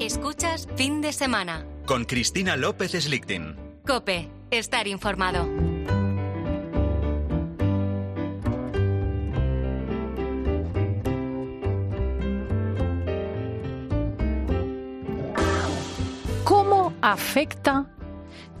Escuchas fin de semana. Con Cristina López Slichting. Cope, estar informado. ¿Cómo afecta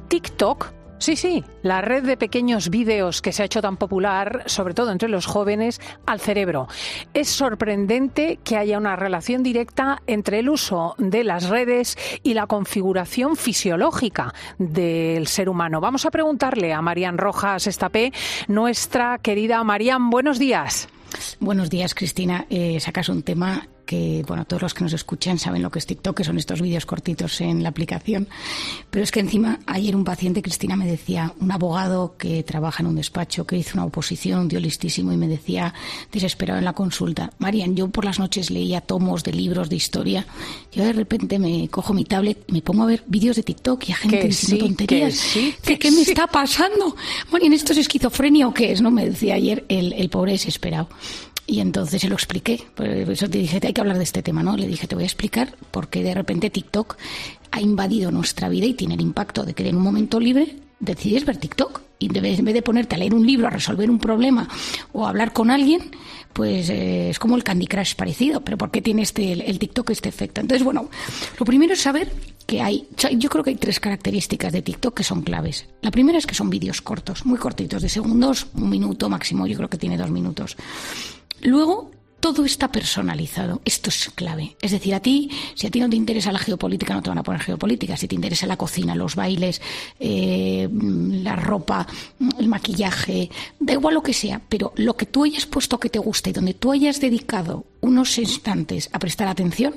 TikTok Sí, sí, la red de pequeños vídeos que se ha hecho tan popular, sobre todo entre los jóvenes, al cerebro. Es sorprendente que haya una relación directa entre el uso de las redes y la configuración fisiológica del ser humano. Vamos a preguntarle a Marían Rojas Estapé, nuestra querida Marían, buenos días. Buenos días, Cristina. Eh, sacas un tema que, bueno, todos los que nos escuchan saben lo que es TikTok, que son estos vídeos cortitos en la aplicación. Pero es que encima, ayer un paciente, Cristina, me decía, un abogado que trabaja en un despacho, que hizo una oposición, dio listísimo, y me decía, desesperado en la consulta, Marian, yo por las noches leía tomos de libros de historia, yo de repente me cojo mi tablet, me pongo a ver vídeos de TikTok y a gente diciendo tonterías. ¿Qué, me está pasando? Marian, ¿esto es esquizofrenia o qué es? No me decía ayer el, el pobre desesperado. Y entonces se lo expliqué. Por eso te dije, hay que hablar de este tema, ¿no? Le dije, te voy a explicar por qué de repente TikTok ha invadido nuestra vida y tiene el impacto de que en un momento libre decides ver TikTok. Y en vez de ponerte a leer un libro, a resolver un problema o a hablar con alguien, pues eh, es como el Candy Crush parecido. Pero ¿por qué tiene este, el, TikTok este efecto? Entonces, bueno, lo primero es saber que hay, yo creo que hay tres características de TikTok que son claves. La primera es que son vídeos cortos, muy cortitos, de segundos, un minuto máximo, yo creo que tiene dos minutos. Luego, todo está personalizado. Esto es clave. Es decir, a ti, si a ti no te interesa la geopolítica, no te van a poner geopolítica. Si te interesa la cocina, los bailes, eh, la ropa, el maquillaje, da igual lo que sea, pero lo que tú hayas puesto que te guste y donde tú hayas dedicado unos instantes a prestar atención,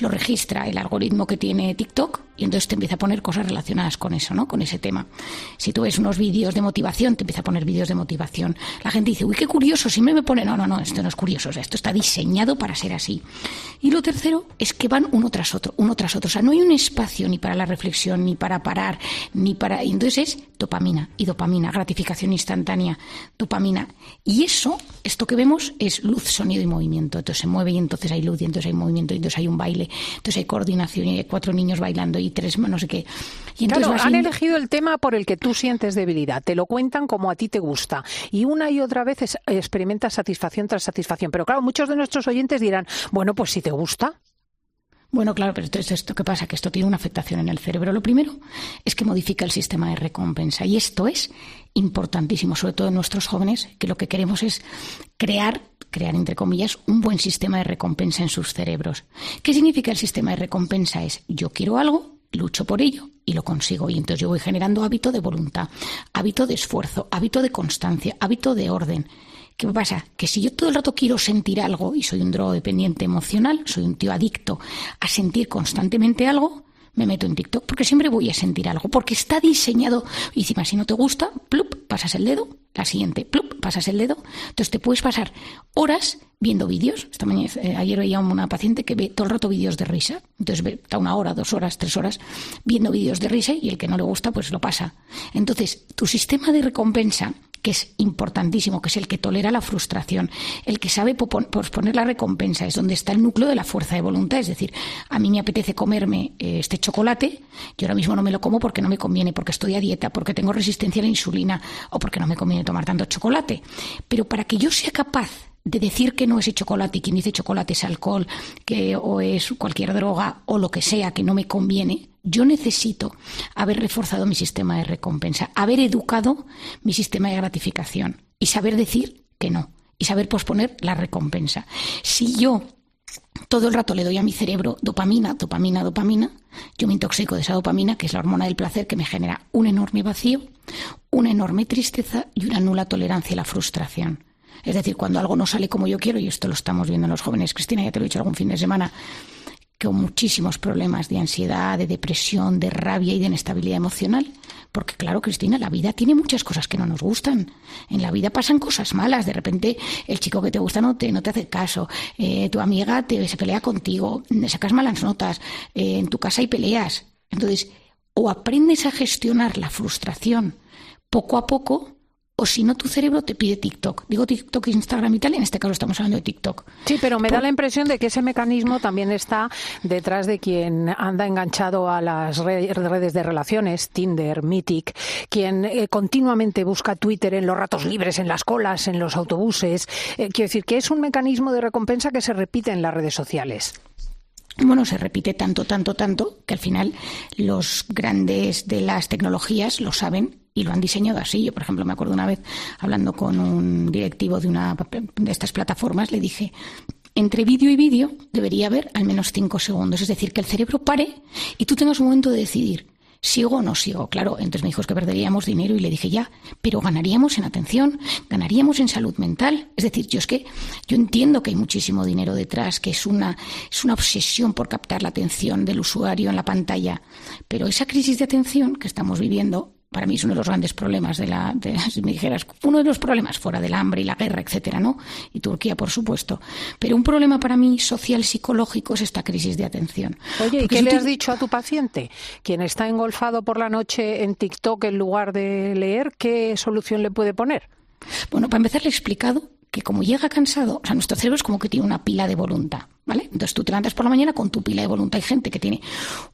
lo registra el algoritmo que tiene TikTok y entonces te empieza a poner cosas relacionadas con eso, ¿no? Con ese tema. Si tú ves unos vídeos de motivación, te empieza a poner vídeos de motivación. La gente dice, uy, qué curioso, siempre me pone, no, no, no, esto no es curioso, esto está diseñado para ser así. Y lo tercero es que van uno tras otro, uno tras otro. O sea, no hay un espacio ni para la reflexión, ni para parar, ni para... Y entonces es dopamina y dopamina, gratificación instantánea, dopamina. Y eso, esto que vemos, es luz, sonido y movimiento. Entonces se mueve y entonces hay luz y entonces hay movimiento y entonces hay un baile, entonces hay coordinación y hay cuatro niños bailando y tres, no sé qué. Y entonces han elegido el tema por el que tú sientes debilidad, te lo cuentan como a ti te gusta y una y otra vez experimentas satisfacción tras satisfacción. Pero claro, muchos de nuestros oyentes dirán, bueno, pues si te gusta, bueno, claro, pero entonces esto qué pasa, que esto tiene una afectación en el cerebro. Lo primero es que modifica el sistema de recompensa y esto es importantísimo, sobre todo en nuestros jóvenes, que lo que queremos es crear, crear entre comillas, un buen sistema de recompensa en sus cerebros. ¿Qué significa el sistema de recompensa? Es yo quiero algo, lucho por ello y lo consigo. Y entonces yo voy generando hábito de voluntad, hábito de esfuerzo, hábito de constancia, hábito de orden. ¿Qué pasa? Que si yo todo el rato quiero sentir algo y soy un drogodependiente emocional, soy un tío adicto a sentir constantemente algo, me meto en TikTok porque siempre voy a sentir algo, porque está diseñado. Y encima, si no te gusta, plup, pasas el dedo, la siguiente, plup, pasas el dedo. Entonces te puedes pasar horas viendo vídeos. Esta mañana, eh, ayer veía una paciente que ve todo el rato vídeos de risa. Entonces está una hora, dos horas, tres horas viendo vídeos de risa y el que no le gusta, pues lo pasa. Entonces, tu sistema de recompensa que es importantísimo, que es el que tolera la frustración, el que sabe posponer la recompensa, es donde está el núcleo de la fuerza de voluntad. Es decir, a mí me apetece comerme eh, este chocolate, yo ahora mismo no me lo como porque no me conviene, porque estoy a dieta, porque tengo resistencia a la insulina o porque no me conviene tomar tanto chocolate. Pero para que yo sea capaz de decir que no es chocolate y quien dice chocolate es alcohol que, o es cualquier droga o lo que sea que no me conviene, yo necesito haber reforzado mi sistema de recompensa, haber educado mi sistema de gratificación y saber decir que no y saber posponer la recompensa. Si yo todo el rato le doy a mi cerebro dopamina, dopamina, dopamina, yo me intoxico de esa dopamina, que es la hormona del placer que me genera un enorme vacío, una enorme tristeza y una nula tolerancia a la frustración. Es decir, cuando algo no sale como yo quiero, y esto lo estamos viendo en los jóvenes, Cristina, ya te lo he dicho algún fin de semana, con muchísimos problemas de ansiedad, de depresión, de rabia y de inestabilidad emocional. Porque claro, Cristina, la vida tiene muchas cosas que no nos gustan. En la vida pasan cosas malas. De repente el chico que te gusta no te, no te hace caso. Eh, tu amiga te, se pelea contigo. Sacas malas notas. Eh, en tu casa hay peleas. Entonces, o aprendes a gestionar la frustración poco a poco o si no, tu cerebro te pide TikTok. Digo TikTok, Instagram y tal, y en este caso estamos hablando de TikTok. Sí, pero me da la impresión de que ese mecanismo también está detrás de quien anda enganchado a las redes de relaciones, Tinder, Mythic, quien eh, continuamente busca Twitter en los ratos libres, en las colas, en los autobuses. Eh, quiero decir que es un mecanismo de recompensa que se repite en las redes sociales. Bueno, se repite tanto, tanto, tanto que al final los grandes de las tecnologías lo saben y lo han diseñado así. Yo, por ejemplo, me acuerdo una vez hablando con un directivo de una de estas plataformas, le dije, entre vídeo y vídeo debería haber al menos cinco segundos, es decir, que el cerebro pare y tú tengas un momento de decidir. ¿Sigo o no sigo? Claro, entonces me dijo que perderíamos dinero y le dije ya, pero ganaríamos en atención, ganaríamos en salud mental. Es decir, yo es que yo entiendo que hay muchísimo dinero detrás, que es una, es una obsesión por captar la atención del usuario en la pantalla, pero esa crisis de atención que estamos viviendo para mí es uno de los grandes problemas de la, si me dijeras, uno de los problemas fuera del hambre y la guerra, etcétera, ¿no? Y Turquía, por supuesto. Pero un problema para mí social, psicológico, es esta crisis de atención. Oye, ¿y qué le has dicho a tu paciente? Quien está engolfado por la noche en TikTok en lugar de leer, ¿qué solución le puede poner? Bueno, para empezar le he explicado que como llega cansado, o sea, nuestro cerebro es como que tiene una pila de voluntad. ¿Vale? Entonces tú te levantas por la mañana con tu pila de voluntad. Hay gente que tiene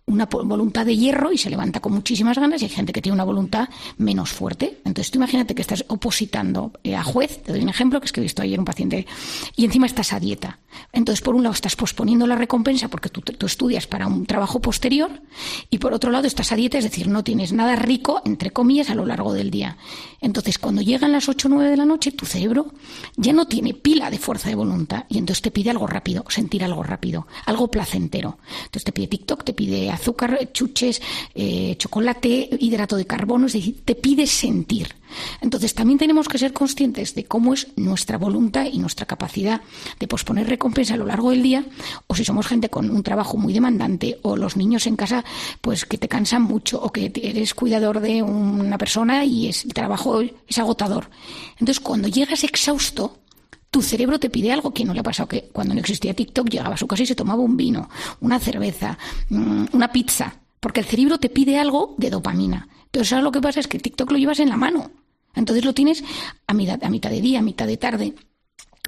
una voluntad de hierro y se levanta con muchísimas ganas y hay gente que tiene una voluntad menos fuerte. Entonces tú imagínate que estás opositando eh, a juez, te doy un ejemplo que es que he visto ayer un paciente, y encima estás a dieta. Entonces por un lado estás posponiendo la recompensa porque tú, tú estudias para un trabajo posterior y por otro lado estás a dieta, es decir, no tienes nada rico, entre comillas, a lo largo del día. Entonces cuando llegan las 8 o 9 de la noche, tu cerebro ya no tiene pila de fuerza de voluntad y entonces te pide algo rápido, sentir algo rápido, algo placentero. Entonces te pide TikTok, te pide azúcar, chuches, eh, chocolate, hidrato de carbono, es decir, te pide sentir. Entonces también tenemos que ser conscientes de cómo es nuestra voluntad y nuestra capacidad de posponer recompensa a lo largo del día, o si somos gente con un trabajo muy demandante, o los niños en casa, pues que te cansan mucho, o que eres cuidador de una persona y es, el trabajo es agotador. Entonces cuando llegas exhausto, tu cerebro te pide algo que no le ha pasado, que cuando no existía TikTok llegaba a su casa y se tomaba un vino, una cerveza, mm, una pizza, porque el cerebro te pide algo de dopamina. Entonces, ahora lo que pasa es que TikTok lo llevas en la mano. Entonces lo tienes a mitad de día, a mitad de tarde.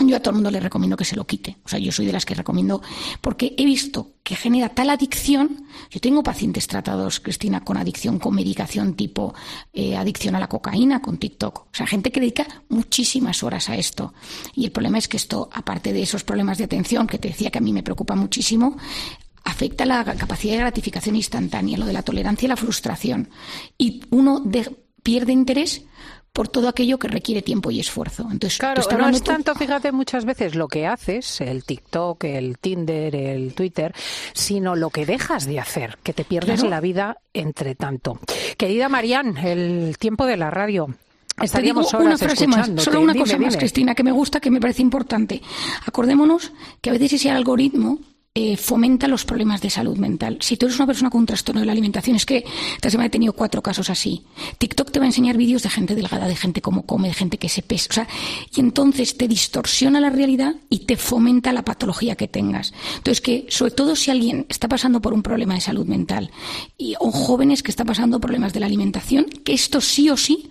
Yo a todo el mundo le recomiendo que se lo quite. O sea, yo soy de las que recomiendo, porque he visto que genera tal adicción. Yo tengo pacientes tratados, Cristina, con adicción, con medicación tipo eh, adicción a la cocaína, con TikTok. O sea, gente que dedica muchísimas horas a esto. Y el problema es que esto, aparte de esos problemas de atención, que te decía que a mí me preocupa muchísimo, afecta la capacidad de gratificación instantánea, lo de la tolerancia y la frustración. Y uno pierde interés por todo aquello que requiere tiempo y esfuerzo. Entonces, claro, no es tanto, fíjate, muchas veces lo que haces, el TikTok, el Tinder, el Twitter, sino lo que dejas de hacer, que te pierdes la vida entre tanto. Querida Marían, el tiempo de la radio. Estaríamos horas una frase más, solo una cosa más, Cristina, que me gusta, que me parece importante. Acordémonos que a veces ese algoritmo eh, fomenta los problemas de salud mental. Si tú eres una persona con un trastorno de la alimentación, es que esta semana he tenido cuatro casos así. TikTok te va a enseñar vídeos de gente delgada, de gente como come, de gente que se pesa. O sea, y entonces te distorsiona la realidad y te fomenta la patología que tengas. Entonces, que sobre todo si alguien está pasando por un problema de salud mental y, o jóvenes que están pasando problemas de la alimentación, que esto sí o sí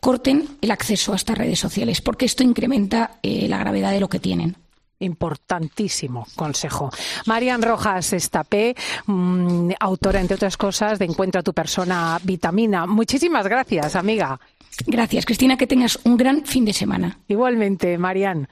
corten el acceso a estas redes sociales, porque esto incrementa eh, la gravedad de lo que tienen importantísimo consejo. Marian Rojas Estapé, mm, autora, entre otras cosas, de Encuentra tu persona vitamina. Muchísimas gracias, amiga. Gracias, Cristina, que tengas un gran fin de semana. Igualmente, Marian.